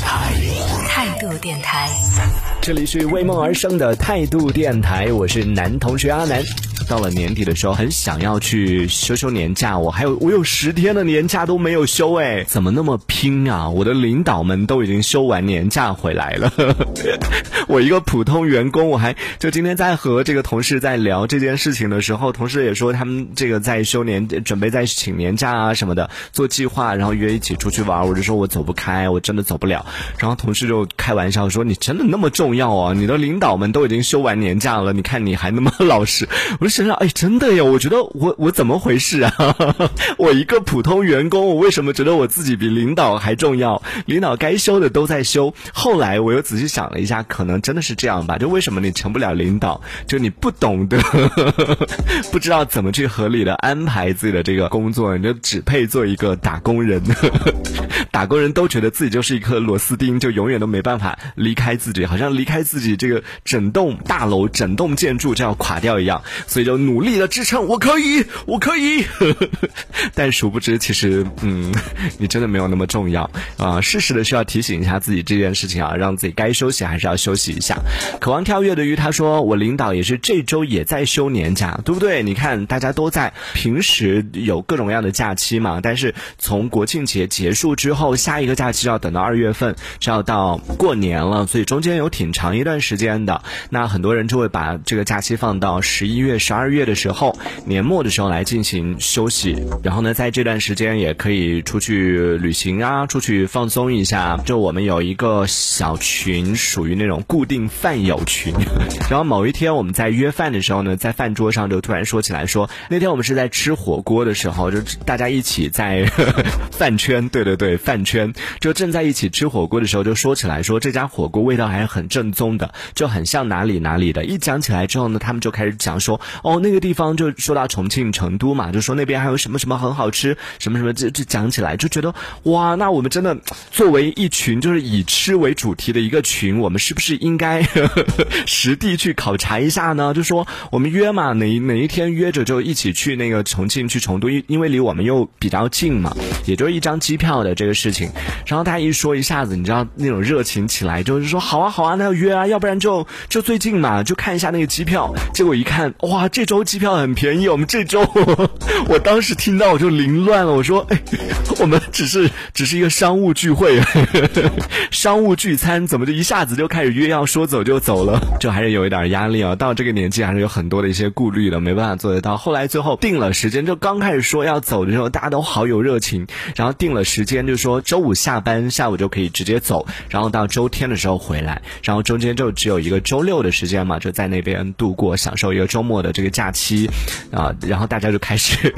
台，态度电台，这里是为梦而生的态度电台，我是男同学阿南。到了年底的时候，很想要去休休年假。我还有我有十天的年假都没有休，哎，怎么那么拼啊？我的领导们都已经休完年假回来了，我一个普通员工，我还就今天在和这个同事在聊这件事情的时候，同事也说他们这个在休年，准备在请年假啊什么的，做计划，然后约一起出去玩。我就说我走不开，我真的走不了。然后同事就开玩笑说：“你真的那么重要啊？你的领导们都已经休完年假了，你看你还那么老实。”我就想想。哎，真的呀！我觉得我我怎么回事啊？我一个普通员工，我为什么觉得我自己比领导还重要？领导该休的都在休。后来我又仔细想了一下，可能真的是这样吧。就为什么你成不了领导？就你不懂得，不知道怎么去合理的安排自己的这个工作，你就只配做一个打工人。打工人都觉得自己就是一颗螺斯钉，就永远都没办法离开自己，好像离开自己这个整栋大楼、整栋建筑就要垮掉一样。所以就努力的支撑，我可以，我可以。但殊不知，其实，嗯，你真的没有那么重要啊！适时的需要提醒一下自己这件事情啊，让自己该休息还是要休息一下。渴望跳跃的鱼他说：“我领导也是这周也在休年假，对不对？你看大家都在，平时有各种各样的假期嘛，但是从国庆节结束之后，下一个假期要等到二月份，是要到过年了，所以中间有挺长一段时间的。那很多人就会把这个假期放到十一月、十二。”二月的时候，年末的时候来进行休息，然后呢，在这段时间也可以出去旅行啊，出去放松一下。就我们有一个小群，属于那种固定饭友群。然后某一天我们在约饭的时候呢，在饭桌上就突然说起来，说那天我们是在吃火锅的时候，就大家一起在饭圈，对对对，饭圈就正在一起吃火火锅的时候，就说起来说这家火锅味道还是很正宗的，就很像哪里哪里的。一讲起来之后呢，他们就开始讲说哦。那个地方就说到重庆、成都嘛，就说那边还有什么什么很好吃，什么什么，这这讲起来就觉得哇，那我们真的作为一群就是以吃为主题的一个群，我们是不是应该 实地去考察一下呢？就说我们约嘛，哪哪一天约着就一起去那个重庆、去成都，因因为离我们又比较近嘛，也就是一张机票的这个事情。然后他一说，一下子你知道那种热情起来，就是说好啊好啊，那要约啊，要不然就就最近嘛，就看一下那个机票。结果一看，哇，这。周机票很便宜，我们这周，我当时听到我就凌乱了。我说，哎，我们只是只是一个商务聚会，商务聚餐，怎么就一下子就开始约，要说走就走了？就还是有一点压力啊。到这个年纪，还是有很多的一些顾虑的，没办法做得到。后来最后定了时间，就刚开始说要走的时候，大家都好有热情。然后定了时间，就说周五下班，下午就可以直接走，然后到周天的时候回来，然后中间就只有一个周六的时间嘛，就在那边度过，享受一个周末的这个。假期 啊，然后大家就开始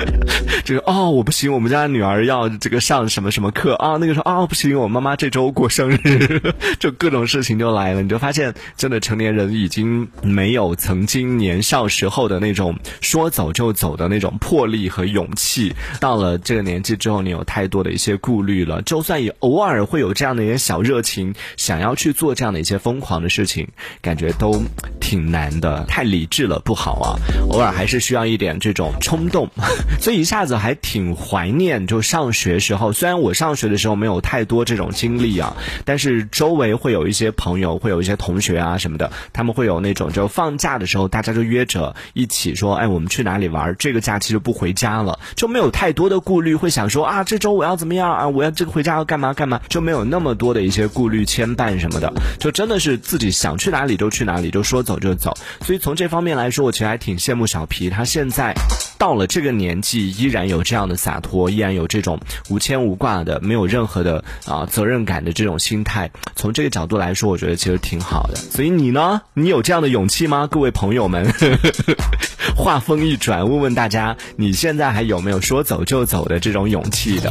就是哦，我不行，我们家女儿要这个上什么什么课啊？那个时候啊，不行，我妈妈这周过生日，就各种事情就来了。你就发现，真的成年人已经没有曾经年少时候的那种说走就走的那种魄力和勇气。到了这个年纪之后，你有太多的一些顾虑了。就算也偶尔会有这样的一些小热情，想要去做这样的一些疯狂的事情，感觉都挺难的。太理智了，不好。啊，偶尔还是需要一点这种冲动，所以一下子还挺怀念就上学时候。虽然我上学的时候没有太多这种经历啊，但是周围会有一些朋友，会有一些同学啊什么的，他们会有那种就放假的时候，大家就约着一起说，哎，我们去哪里玩？这个假期就不回家了，就没有太多的顾虑，会想说啊，这周我要怎么样啊？我要这个回家要干嘛干嘛？就没没有那么多的一些顾虑牵绊什么的，就真的是自己想去哪里就去哪里，就说走就走。所以从这方面来说，我其实。还挺羡慕小皮，他现在到了这个年纪，依然有这样的洒脱，依然有这种无牵无挂的、没有任何的啊责任感的这种心态。从这个角度来说，我觉得其实挺好的。所以你呢？你有这样的勇气吗？各位朋友们，话锋一转，问问大家，你现在还有没有说走就走的这种勇气的？